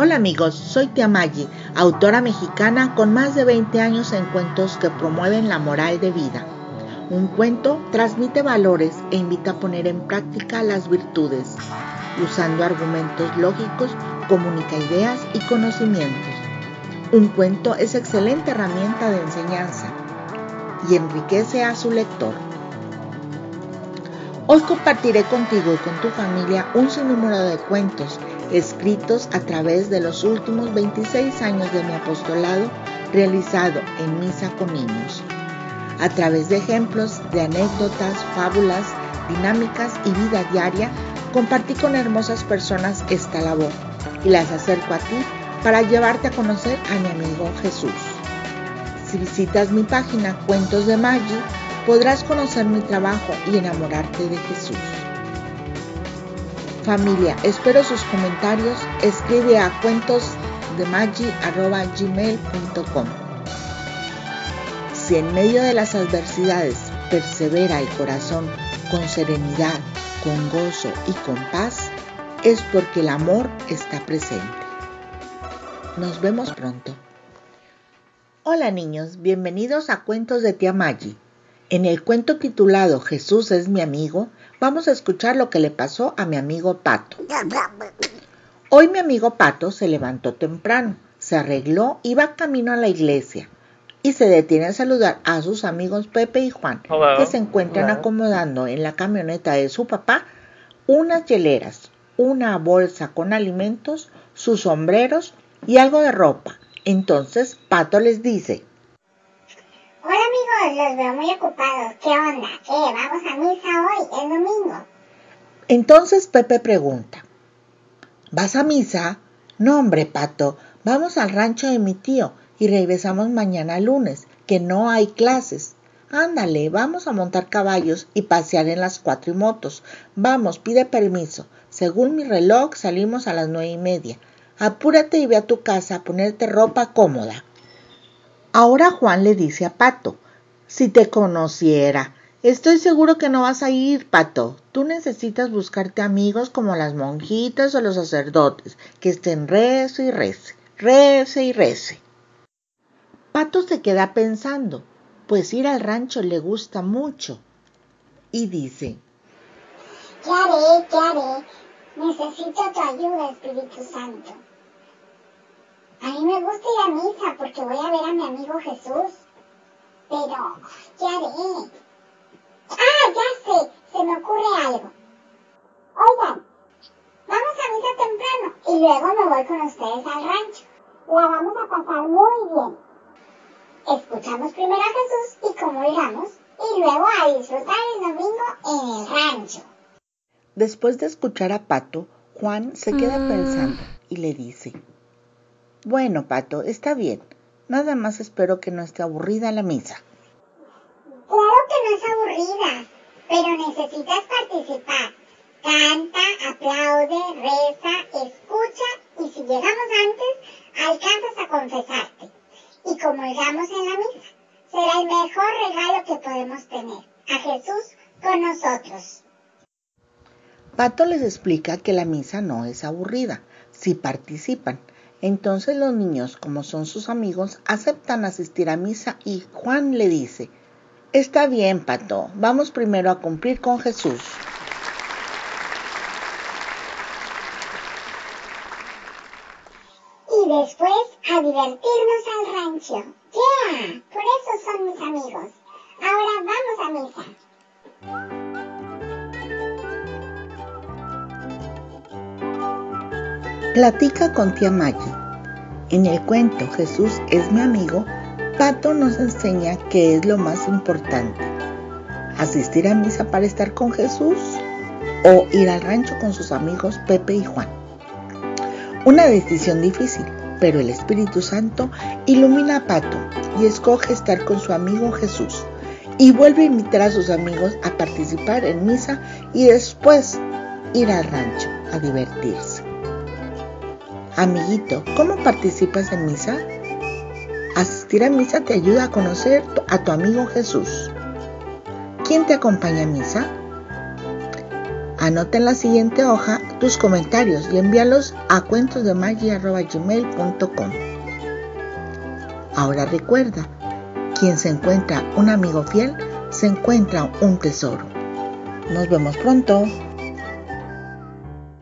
Hola amigos, soy Tia Maggi, autora mexicana con más de 20 años en cuentos que promueven la moral de vida. Un cuento transmite valores e invita a poner en práctica las virtudes. Usando argumentos lógicos, comunica ideas y conocimientos. Un cuento es excelente herramienta de enseñanza y enriquece a su lector. Hoy compartiré contigo y con tu familia un sinnúmero de cuentos escritos a través de los últimos 26 años de mi apostolado realizado en misa con niños. A través de ejemplos de anécdotas, fábulas, dinámicas y vida diaria, compartí con hermosas personas esta labor y las acerco a ti para llevarte a conocer a mi amigo Jesús. Si visitas mi página Cuentos de Maggi, podrás conocer mi trabajo y enamorarte de Jesús. Familia, espero sus comentarios. Escribe a cuentosdemagi.gmail.com Si en medio de las adversidades persevera el corazón con serenidad, con gozo y con paz, es porque el amor está presente. Nos vemos pronto. Hola niños, bienvenidos a Cuentos de Tía Maggi. En el cuento titulado Jesús es mi amigo, vamos a escuchar lo que le pasó a mi amigo Pato. Hoy mi amigo Pato se levantó temprano, se arregló y va camino a la iglesia y se detiene a saludar a sus amigos Pepe y Juan, que se encuentran acomodando en la camioneta de su papá unas hieleras, una bolsa con alimentos, sus sombreros y algo de ropa. Entonces Pato les dice, Amigos, los veo muy ocupados. ¿Qué onda? ¿Vamos a misa hoy? Es domingo. Entonces Pepe pregunta, ¿vas a misa? No, hombre, Pato, vamos al rancho de mi tío y regresamos mañana lunes, que no hay clases. Ándale, vamos a montar caballos y pasear en las cuatro motos. Vamos, pide permiso. Según mi reloj salimos a las nueve y media. Apúrate y ve a tu casa a ponerte ropa cómoda. Ahora Juan le dice a Pato, si te conociera, estoy seguro que no vas a ir, Pato. Tú necesitas buscarte amigos como las monjitas o los sacerdotes, que estén rece y rece, rece y rece. Pato se queda pensando, pues ir al rancho le gusta mucho, y dice. ¿Qué haré? Necesito tu ayuda, Espíritu Santo. A mí me gusta ir a misa porque voy a ver a mi amigo Jesús. Pero, ¿qué haré? Ah, ya sé, se me ocurre algo. Oigan, vamos a misa temprano y luego me voy con ustedes al rancho. La vamos a pasar muy bien. Escuchamos primero a Jesús y cómo iramos y luego a disfrutar el domingo en el rancho. Después de escuchar a Pato, Juan se queda pensando y le dice, bueno, Pato, está bien. Nada más espero que no esté aburrida la misa. Claro que no es aburrida, pero necesitas participar. Canta, aplaude, reza, escucha y si llegamos antes, alcanzas a confesarte. Y como llegamos en la misa, será el mejor regalo que podemos tener. A Jesús con nosotros. Pato les explica que la misa no es aburrida si participan. Entonces los niños, como son sus amigos, aceptan asistir a misa y Juan le dice, Está bien, Pato, vamos primero a cumplir con Jesús. Y después a divertirnos al rancho. ¡Yeah! Por eso son mis amigos. Ahora vamos a misa. Platica con tía Maggie. En el cuento Jesús es mi amigo, Pato nos enseña qué es lo más importante. Asistir a misa para estar con Jesús o ir al rancho con sus amigos Pepe y Juan. Una decisión difícil, pero el Espíritu Santo ilumina a Pato y escoge estar con su amigo Jesús y vuelve a invitar a sus amigos a participar en misa y después ir al rancho a divertirse. Amiguito, ¿cómo participas en misa? Asistir a misa te ayuda a conocer a tu amigo Jesús. ¿Quién te acompaña a misa? Anota en la siguiente hoja tus comentarios y envíalos a cuentosdemagia.gmail.com. Ahora recuerda, quien se encuentra un amigo fiel, se encuentra un tesoro. Nos vemos pronto.